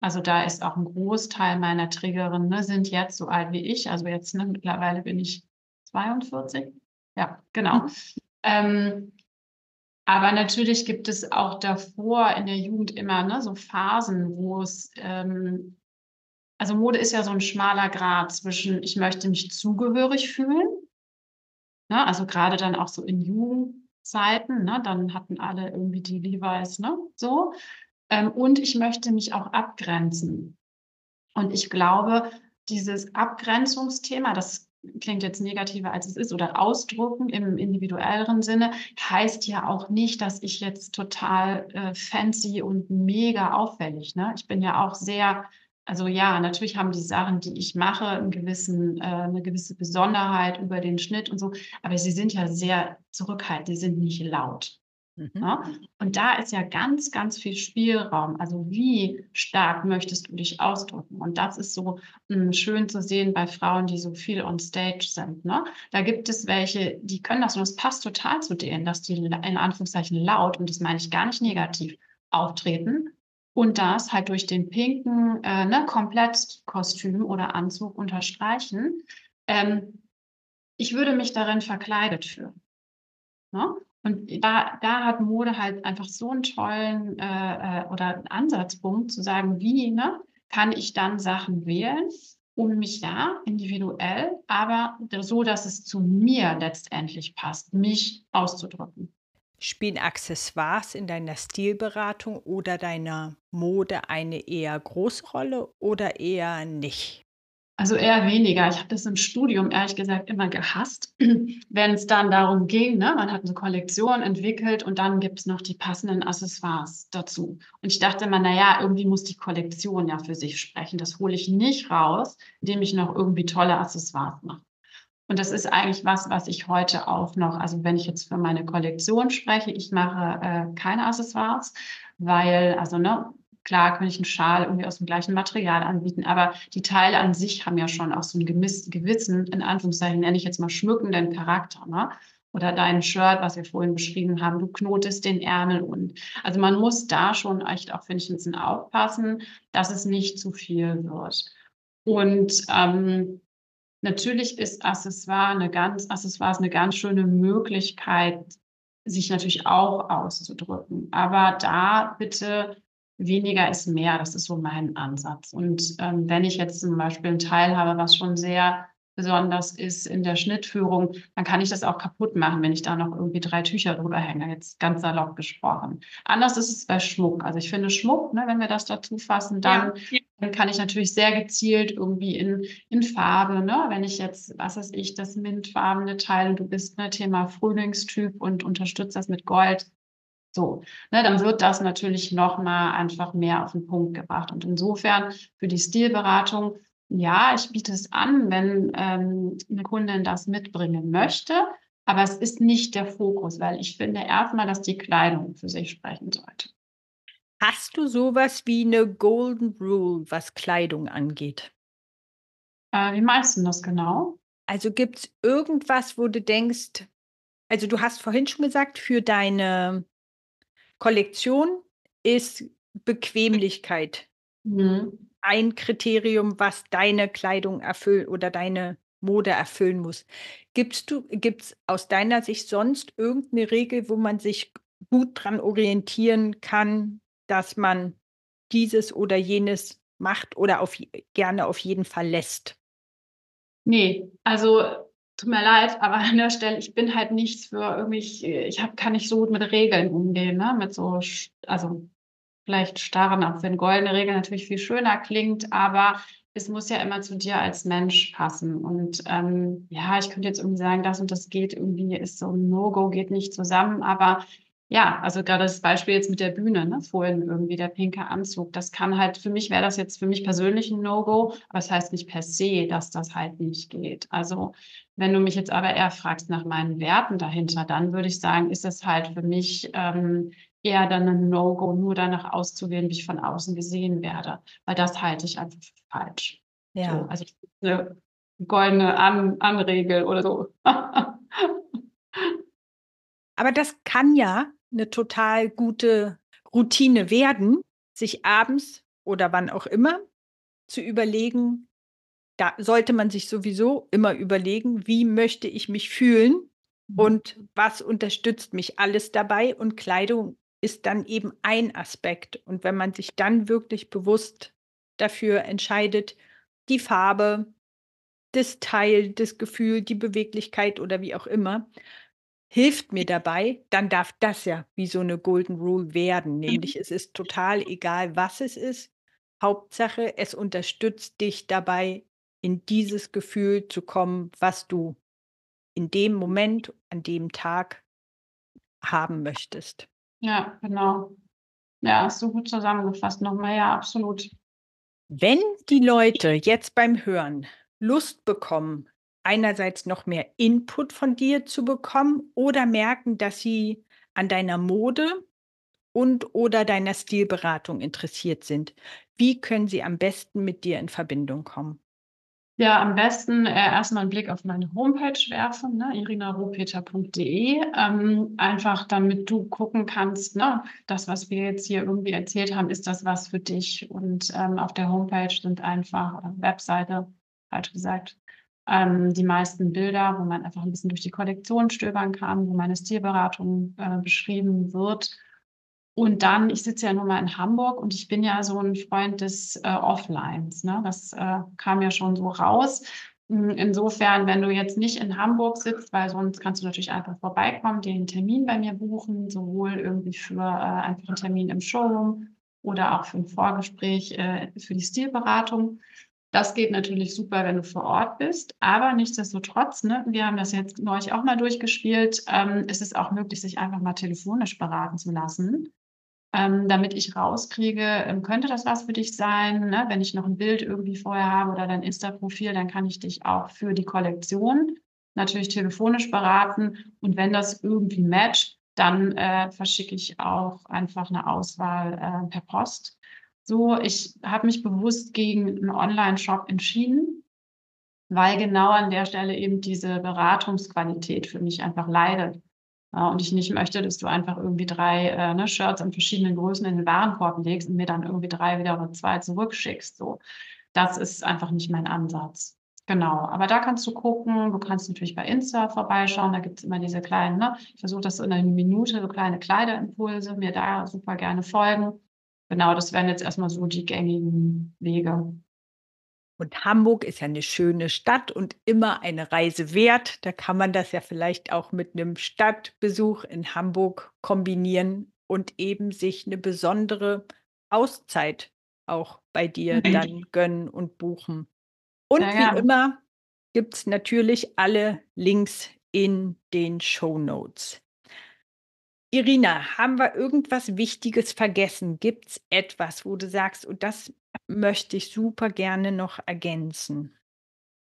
Also da ist auch ein Großteil meiner Triggerinnen ne, sind jetzt so alt wie ich. Also jetzt ne, mittlerweile bin ich 42. Ja, genau. Ähm, aber natürlich gibt es auch davor in der Jugend immer ne, so Phasen, wo es, ähm, also Mode ist ja so ein schmaler Grad zwischen, ich möchte mich zugehörig fühlen Ne? Also gerade dann auch so in Jugendzeiten, ne? dann hatten alle irgendwie die Levi's, ne? So. Ähm, und ich möchte mich auch abgrenzen. Und ich glaube, dieses Abgrenzungsthema, das klingt jetzt negativer als es ist, oder ausdrucken im individuelleren Sinne, heißt ja auch nicht, dass ich jetzt total äh, fancy und mega auffällig. Ne? Ich bin ja auch sehr also ja, natürlich haben die Sachen, die ich mache, einen gewissen, äh, eine gewisse Besonderheit über den Schnitt und so, aber sie sind ja sehr zurückhaltend, die sind nicht laut. Mhm. Und da ist ja ganz, ganz viel Spielraum. Also wie stark möchtest du dich ausdrücken? Und das ist so mh, hm, schön zu sehen bei Frauen, die so viel on stage sind. Ne? Da gibt es welche, die können das und das passt total zu denen, dass die in Anführungszeichen laut, und das meine ich gar nicht negativ, auftreten und das halt durch den pinken äh, ne, Komplettkostüm oder Anzug unterstreichen. Ähm, ich würde mich darin verkleidet fühlen. Ne? Und da, da hat Mode halt einfach so einen tollen äh, äh oder einen Ansatzpunkt zu sagen, wie ne, kann ich dann Sachen wählen, um mich da individuell, aber so, dass es zu mir letztendlich passt, mich auszudrücken. Spielen Accessoires in deiner Stilberatung oder deiner Mode eine eher große Rolle oder eher nicht? Also eher weniger. Ich habe das im Studium ehrlich gesagt immer gehasst, wenn es dann darum ging, ne, man hat eine Kollektion entwickelt und dann gibt es noch die passenden Accessoires dazu. Und ich dachte immer, naja, irgendwie muss die Kollektion ja für sich sprechen. Das hole ich nicht raus, indem ich noch irgendwie tolle Accessoires mache. Und das ist eigentlich was, was ich heute auch noch, also wenn ich jetzt für meine Kollektion spreche, ich mache äh, keine Accessoires, weil, also ne, klar kann ich einen Schal irgendwie aus dem gleichen Material anbieten, aber die Teile an sich haben ja schon auch so einen gewissen, in Anführungszeichen nenne ich jetzt mal schmückenden Charakter. Ne? Oder dein Shirt, was wir vorhin beschrieben haben, du knotest den Ärmel und also man muss da schon echt auch, finde ich, ein bisschen aufpassen, dass es nicht zu viel wird. Und ähm, Natürlich ist Accessoire eine ganz, Accessoires eine ganz schöne Möglichkeit, sich natürlich auch auszudrücken. Aber da bitte weniger ist mehr. Das ist so mein Ansatz. Und ähm, wenn ich jetzt zum Beispiel ein Teil habe, was schon sehr besonders ist in der Schnittführung, dann kann ich das auch kaputt machen, wenn ich da noch irgendwie drei Tücher drüber hänge, jetzt ganz salopp gesprochen. Anders ist es bei Schmuck. Also ich finde Schmuck, ne, wenn wir das dazu fassen, dann, ja. dann kann ich natürlich sehr gezielt irgendwie in, in Farbe, ne, wenn ich jetzt, was weiß ich, das mintfarbene Teil, du bist ne, Thema Frühlingstyp und unterstützt das mit Gold, so, ne, dann wird das natürlich nochmal einfach mehr auf den Punkt gebracht. Und insofern für die Stilberatung ja, ich biete es an, wenn ähm, eine Kundin das mitbringen möchte, aber es ist nicht der Fokus, weil ich finde erstmal, dass die Kleidung für sich sprechen sollte. Hast du sowas wie eine Golden Rule, was Kleidung angeht? Äh, wie meinst du das genau? Also gibt es irgendwas, wo du denkst, also du hast vorhin schon gesagt, für deine Kollektion ist Bequemlichkeit. Mhm ein Kriterium, was deine Kleidung erfüllt oder deine Mode erfüllen muss. Gibst du, gibt es aus deiner Sicht sonst irgendeine Regel, wo man sich gut dran orientieren kann, dass man dieses oder jenes macht oder auf, gerne auf jeden Fall lässt? Nee, also tut mir leid, aber an der Stelle, ich bin halt nichts für irgendwie, ich hab, kann nicht so gut mit Regeln umgehen, ne? Mit so, also vielleicht starren, auch wenn goldene Regel natürlich viel schöner klingt, aber es muss ja immer zu dir als Mensch passen. Und ähm, ja, ich könnte jetzt irgendwie sagen, das und das geht irgendwie, ist so ein No-Go, geht nicht zusammen, aber ja, also gerade das Beispiel jetzt mit der Bühne, ne, vorhin irgendwie der pinke Anzug, das kann halt, für mich wäre das jetzt für mich persönlich ein No-Go, aber es das heißt nicht per se, dass das halt nicht geht. Also wenn du mich jetzt aber eher fragst nach meinen Werten dahinter, dann würde ich sagen, ist es halt für mich ähm, eher dann ein No-Go, nur danach auszuwählen, wie ich von außen gesehen werde, weil das halte ich einfach für falsch. Ja. So, also eine goldene An Anregel oder so. Aber das kann ja eine total gute Routine werden, sich abends oder wann auch immer zu überlegen, da sollte man sich sowieso immer überlegen, wie möchte ich mich fühlen mhm. und was unterstützt mich alles dabei. Und Kleidung ist dann eben ein Aspekt. Und wenn man sich dann wirklich bewusst dafür entscheidet, die Farbe, das Teil, das Gefühl, die Beweglichkeit oder wie auch immer, hilft mir dabei, dann darf das ja wie so eine Golden Rule werden. Mhm. Nämlich, es ist total egal, was es ist. Hauptsache, es unterstützt dich dabei, in dieses Gefühl zu kommen, was du in dem Moment, an dem Tag haben möchtest. Ja, genau. Ja, so gut zusammengefasst nochmal. Ja, absolut. Wenn die Leute jetzt beim Hören Lust bekommen, einerseits noch mehr Input von dir zu bekommen oder merken, dass sie an deiner Mode und oder deiner Stilberatung interessiert sind. Wie können sie am besten mit dir in Verbindung kommen? Ja, am besten äh, erstmal einen Blick auf meine Homepage werfen, ne, irinaropeter.de. Ähm, einfach damit du gucken kannst, ne, das, was wir jetzt hier irgendwie erzählt haben, ist das was für dich? Und ähm, auf der Homepage sind einfach, oder Webseite, falsch gesagt, ähm, die meisten Bilder, wo man einfach ein bisschen durch die Kollektion stöbern kann, wo meine Stilberatung äh, beschrieben wird. Und dann, ich sitze ja nun mal in Hamburg und ich bin ja so ein Freund des äh, Offlines. Ne? Das äh, kam ja schon so raus. Hm, insofern, wenn du jetzt nicht in Hamburg sitzt, weil sonst kannst du natürlich einfach vorbeikommen, dir einen Termin bei mir buchen, sowohl irgendwie für äh, einfach einen Termin im Showroom oder auch für ein Vorgespräch äh, für die Stilberatung. Das geht natürlich super, wenn du vor Ort bist, aber nichtsdestotrotz, ne, wir haben das jetzt neulich auch mal durchgespielt, ähm, ist es auch möglich, sich einfach mal telefonisch beraten zu lassen, ähm, damit ich rauskriege, ähm, könnte das was für dich sein? Ne? Wenn ich noch ein Bild irgendwie vorher habe oder dein Insta-Profil, dann kann ich dich auch für die Kollektion natürlich telefonisch beraten und wenn das irgendwie matcht, dann äh, verschicke ich auch einfach eine Auswahl äh, per Post so, ich habe mich bewusst gegen einen Online-Shop entschieden, weil genau an der Stelle eben diese Beratungsqualität für mich einfach leidet. Und ich nicht möchte, dass du einfach irgendwie drei äh, ne, Shirts in verschiedenen Größen in den Warenkorb legst und mir dann irgendwie drei wieder oder zwei zurückschickst. So, das ist einfach nicht mein Ansatz. Genau, aber da kannst du gucken. Du kannst natürlich bei Insta vorbeischauen. Da gibt es immer diese kleinen, ne? ich versuche das in einer Minute, so kleine Kleiderimpulse, mir da super gerne folgen genau, das wären jetzt erstmal so die gängigen Wege. Und Hamburg ist ja eine schöne Stadt und immer eine Reise wert. Da kann man das ja vielleicht auch mit einem Stadtbesuch in Hamburg kombinieren und eben sich eine besondere Auszeit auch bei dir mhm. dann gönnen und buchen. Und ja, ja. wie immer gibt es natürlich alle Links in den Show Notes. Irina, haben wir irgendwas Wichtiges vergessen? Gibt es etwas, wo du sagst, und das möchte ich super gerne noch ergänzen?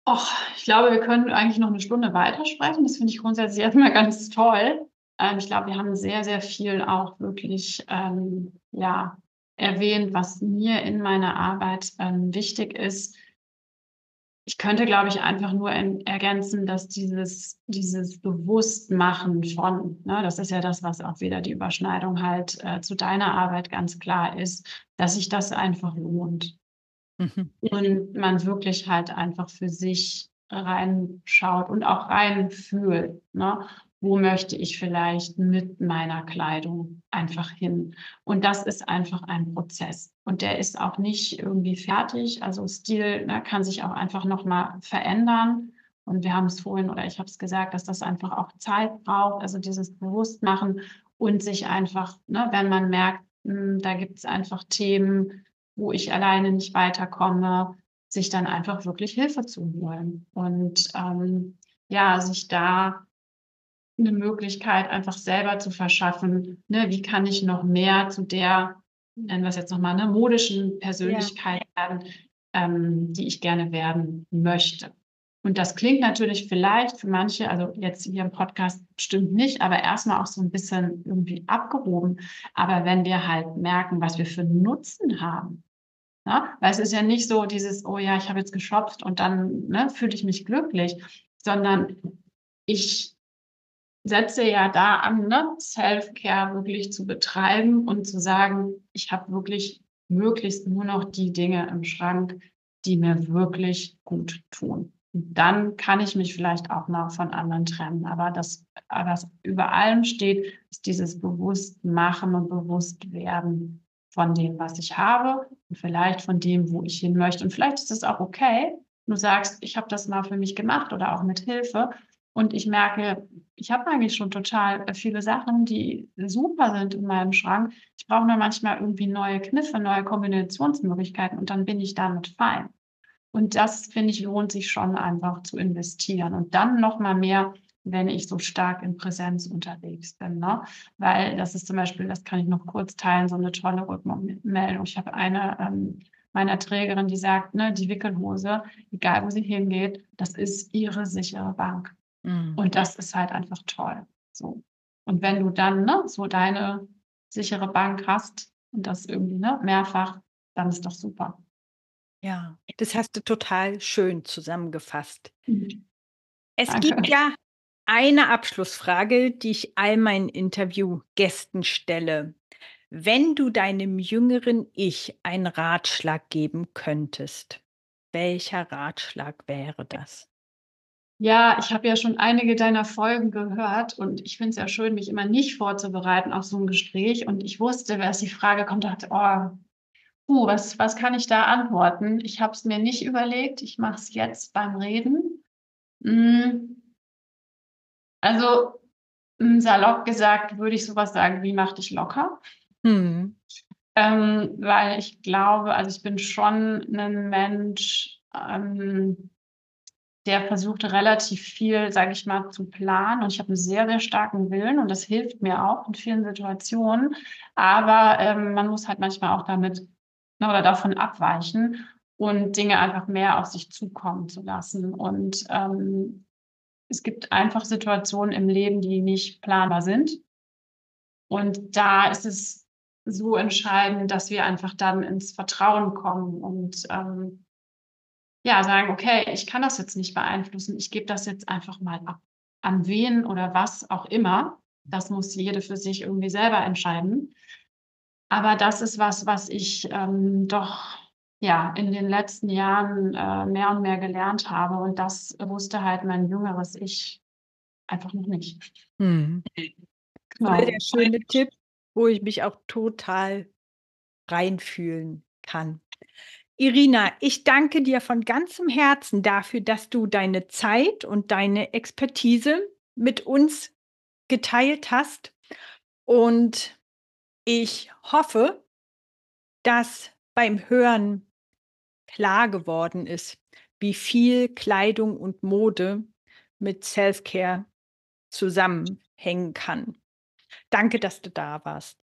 Och, ich glaube, wir können eigentlich noch eine Stunde weitersprechen. Das finde ich grundsätzlich erstmal ganz toll. Ähm, ich glaube, wir haben sehr, sehr viel auch wirklich ähm, ja, erwähnt, was mir in meiner Arbeit ähm, wichtig ist ich könnte, glaube ich, einfach nur ergänzen, dass dieses, dieses Bewusstmachen von, ne, das ist ja das, was auch wieder die Überschneidung halt äh, zu deiner Arbeit ganz klar ist, dass sich das einfach lohnt. Mhm. Und man wirklich halt einfach für sich reinschaut und auch reinfühlt. Ne? Wo möchte ich vielleicht mit meiner Kleidung einfach hin. Und das ist einfach ein Prozess. Und der ist auch nicht irgendwie fertig. Also Stil ne, kann sich auch einfach nochmal verändern. Und wir haben es vorhin oder ich habe es gesagt, dass das einfach auch Zeit braucht, also dieses Bewusstmachen und sich einfach, ne, wenn man merkt, hm, da gibt es einfach Themen, wo ich alleine nicht weiterkomme, sich dann einfach wirklich Hilfe zu holen und ähm, ja, sich da eine Möglichkeit einfach selber zu verschaffen. Ne? Wie kann ich noch mehr zu der, nennen wir es jetzt nochmal, eine modischen Persönlichkeit ja. werden, ähm, die ich gerne werden möchte. Und das klingt natürlich vielleicht für manche, also jetzt hier im Podcast stimmt nicht, aber erstmal auch so ein bisschen irgendwie abgehoben. Aber wenn wir halt merken, was wir für Nutzen haben, na? Ne? weil es ist ja nicht so dieses, oh ja, ich habe jetzt geshoppt und dann ne, fühle ich mich glücklich, sondern ich setze ja da an, ne, Self-Care wirklich zu betreiben und zu sagen, ich habe wirklich möglichst nur noch die Dinge im Schrank, die mir wirklich gut tun. Dann kann ich mich vielleicht auch noch von anderen trennen. Aber das, was über allem steht, ist dieses Bewusstmachen und Bewusstwerden von dem, was ich habe und vielleicht von dem, wo ich hin möchte. Und vielleicht ist es auch okay, du sagst, ich habe das mal für mich gemacht oder auch mit Hilfe und ich merke, ich habe eigentlich schon total äh, viele Sachen, die super sind in meinem Schrank. Ich brauche nur manchmal irgendwie neue Kniffe, neue Kombinationsmöglichkeiten und dann bin ich damit fein. Und das, finde ich, lohnt sich schon einfach zu investieren. Und dann noch mal mehr, wenn ich so stark in Präsenz unterwegs bin. Ne? Weil das ist zum Beispiel, das kann ich noch kurz teilen, so eine tolle Rückmeldung. Ich habe eine ähm, meiner Trägerin, die sagt, ne, die Wickelhose, egal wo sie hingeht, das ist ihre sichere Bank. Mhm. Und das ist halt einfach toll. So. Und wenn du dann ne, so deine sichere Bank hast und das irgendwie ne, mehrfach, dann ist doch super. Ja, das hast du total schön zusammengefasst. Mhm. Es Danke. gibt ja eine Abschlussfrage, die ich all meinen Interviewgästen stelle. Wenn du deinem jüngeren Ich einen Ratschlag geben könntest, welcher Ratschlag wäre das? Ja, ich habe ja schon einige deiner Folgen gehört und ich finde es ja schön, mich immer nicht vorzubereiten auf so ein Gespräch. Und ich wusste, als die Frage kommt, dachte, oh, puh, was, was kann ich da antworten? Ich habe es mir nicht überlegt, ich mache es jetzt beim Reden. Hm. Also hm, salopp gesagt würde ich sowas sagen, wie mach dich locker? Hm. Ähm, weil ich glaube, also ich bin schon ein Mensch, ähm, der versucht relativ viel, sage ich mal, zu planen. Und ich habe einen sehr, sehr starken Willen und das hilft mir auch in vielen Situationen. Aber ähm, man muss halt manchmal auch damit ne, oder davon abweichen und Dinge einfach mehr auf sich zukommen zu lassen. Und ähm, es gibt einfach Situationen im Leben, die nicht planbar sind. Und da ist es so entscheidend, dass wir einfach dann ins Vertrauen kommen und ähm, ja, sagen, okay, ich kann das jetzt nicht beeinflussen, ich gebe das jetzt einfach mal ab. An wen oder was auch immer, das muss jede für sich irgendwie selber entscheiden. Aber das ist was, was ich ähm, doch ja in den letzten Jahren äh, mehr und mehr gelernt habe. Und das wusste halt mein jüngeres Ich einfach noch nicht. Hm. Genau. Der schöne Tipp, wo ich mich auch total reinfühlen kann. Irina, ich danke dir von ganzem Herzen dafür, dass du deine Zeit und deine Expertise mit uns geteilt hast. Und ich hoffe, dass beim Hören klar geworden ist, wie viel Kleidung und Mode mit Self-Care zusammenhängen kann. Danke, dass du da warst.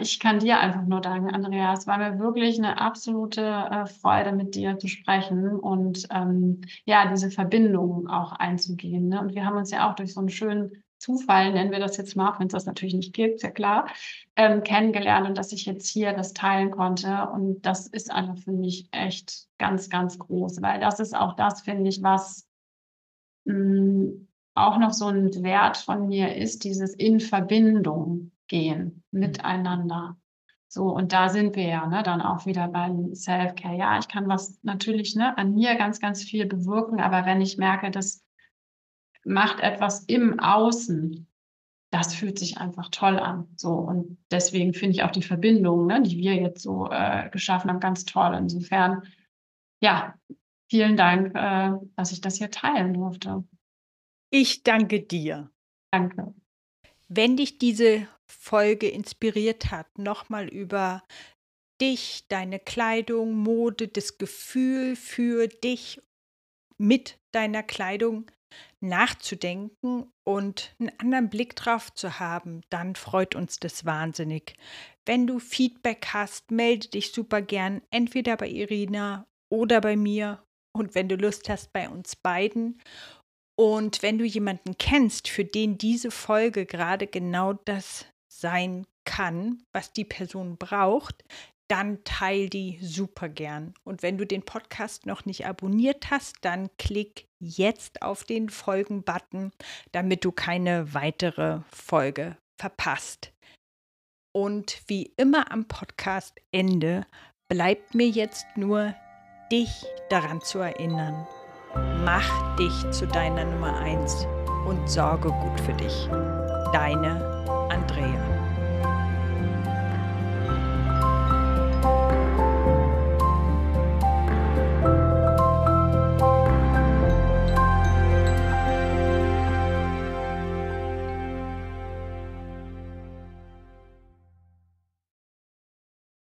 Ich kann dir einfach nur danken, Andrea. Es war mir wirklich eine absolute äh, Freude, mit dir zu sprechen und ähm, ja, diese Verbindung auch einzugehen. Ne? Und wir haben uns ja auch durch so einen schönen Zufall, nennen wir das jetzt mal, wenn es das natürlich nicht gibt, ist ja klar, ähm, kennengelernt und dass ich jetzt hier das teilen konnte. Und das ist einfach für mich echt ganz, ganz groß, weil das ist auch das, finde ich, was mh, mm, auch noch so ein Wert von mir ist, dieses in Verbindung gehen mhm. miteinander. So, und da sind wir ja ne, dann auch wieder beim Self-Care. Ja, ich kann was natürlich ne, an mir ganz, ganz viel bewirken, aber wenn ich merke, dass macht etwas im Außen. Das fühlt sich einfach toll an. So und deswegen finde ich auch die Verbindung, ne, die wir jetzt so äh, geschaffen haben, ganz toll. Insofern, ja, vielen Dank, äh, dass ich das hier teilen durfte. Ich danke dir. Danke. Wenn dich diese Folge inspiriert hat, nochmal über dich, deine Kleidung, Mode, das Gefühl für dich mit deiner Kleidung nachzudenken und einen anderen Blick drauf zu haben, dann freut uns das wahnsinnig. Wenn du Feedback hast, melde dich super gern entweder bei Irina oder bei mir und wenn du Lust hast, bei uns beiden. Und wenn du jemanden kennst, für den diese Folge gerade genau das sein kann, was die Person braucht, dann teil die super gern. Und wenn du den Podcast noch nicht abonniert hast, dann klick jetzt auf den Folgen-Button, damit du keine weitere Folge verpasst. Und wie immer am Podcast-Ende bleibt mir jetzt nur, dich daran zu erinnern, Mach dich zu deiner Nummer 1 und sorge gut für dich. Deine.